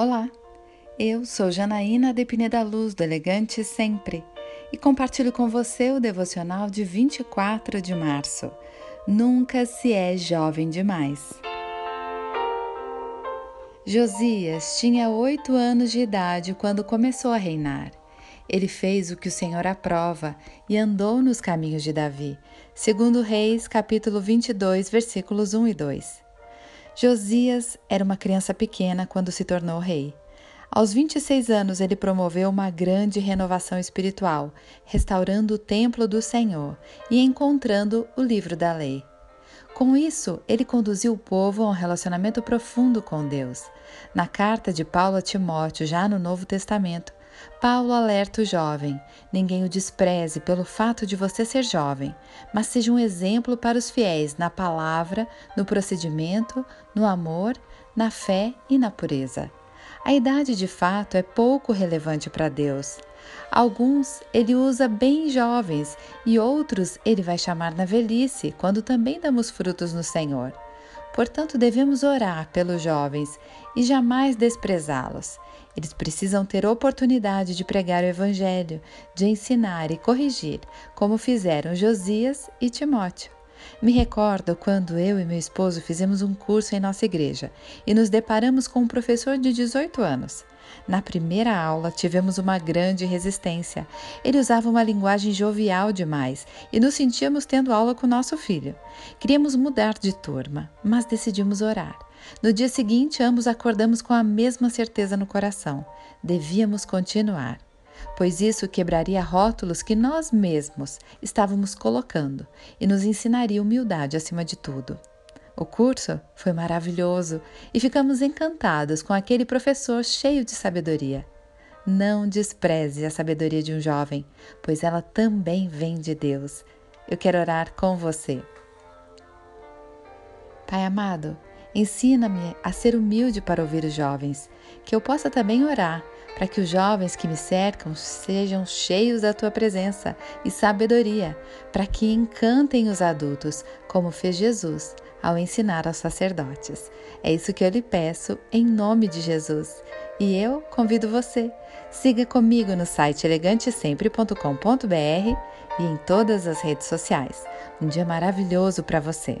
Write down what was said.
Olá, eu sou Janaína de Pineda Luz, do Elegante Sempre, e compartilho com você o devocional de 24 de março. Nunca se é jovem demais. Josias tinha oito anos de idade quando começou a reinar. Ele fez o que o Senhor aprova e andou nos caminhos de Davi, segundo Reis, capítulo 22, versículos 1 e 2. Josias era uma criança pequena quando se tornou rei. Aos 26 anos, ele promoveu uma grande renovação espiritual, restaurando o templo do Senhor e encontrando o livro da lei. Com isso, ele conduziu o povo a um relacionamento profundo com Deus. Na carta de Paulo a Timóteo, já no Novo Testamento, Paulo alerta o jovem: ninguém o despreze pelo fato de você ser jovem, mas seja um exemplo para os fiéis na palavra, no procedimento, no amor, na fé e na pureza. A idade de fato é pouco relevante para Deus. Alguns ele usa bem jovens e outros ele vai chamar na velhice, quando também damos frutos no Senhor. Portanto, devemos orar pelos jovens e jamais desprezá-los. Eles precisam ter oportunidade de pregar o Evangelho, de ensinar e corrigir, como fizeram Josias e Timóteo. Me recordo quando eu e meu esposo fizemos um curso em nossa igreja e nos deparamos com um professor de 18 anos. Na primeira aula tivemos uma grande resistência. Ele usava uma linguagem jovial demais e nos sentíamos tendo aula com nosso filho. Queríamos mudar de turma, mas decidimos orar. No dia seguinte, ambos acordamos com a mesma certeza no coração: devíamos continuar pois isso quebraria rótulos que nós mesmos estávamos colocando e nos ensinaria humildade acima de tudo. O curso foi maravilhoso e ficamos encantados com aquele professor cheio de sabedoria. Não despreze a sabedoria de um jovem, pois ela também vem de Deus. Eu quero orar com você. Pai amado, ensina-me a ser humilde para ouvir os jovens, que eu possa também orar para que os jovens que me cercam sejam cheios da tua presença e sabedoria, para que encantem os adultos, como fez Jesus ao ensinar aos sacerdotes. É isso que eu lhe peço em nome de Jesus. E eu convido você. Siga comigo no site elegantesempre.com.br e em todas as redes sociais. Um dia maravilhoso para você.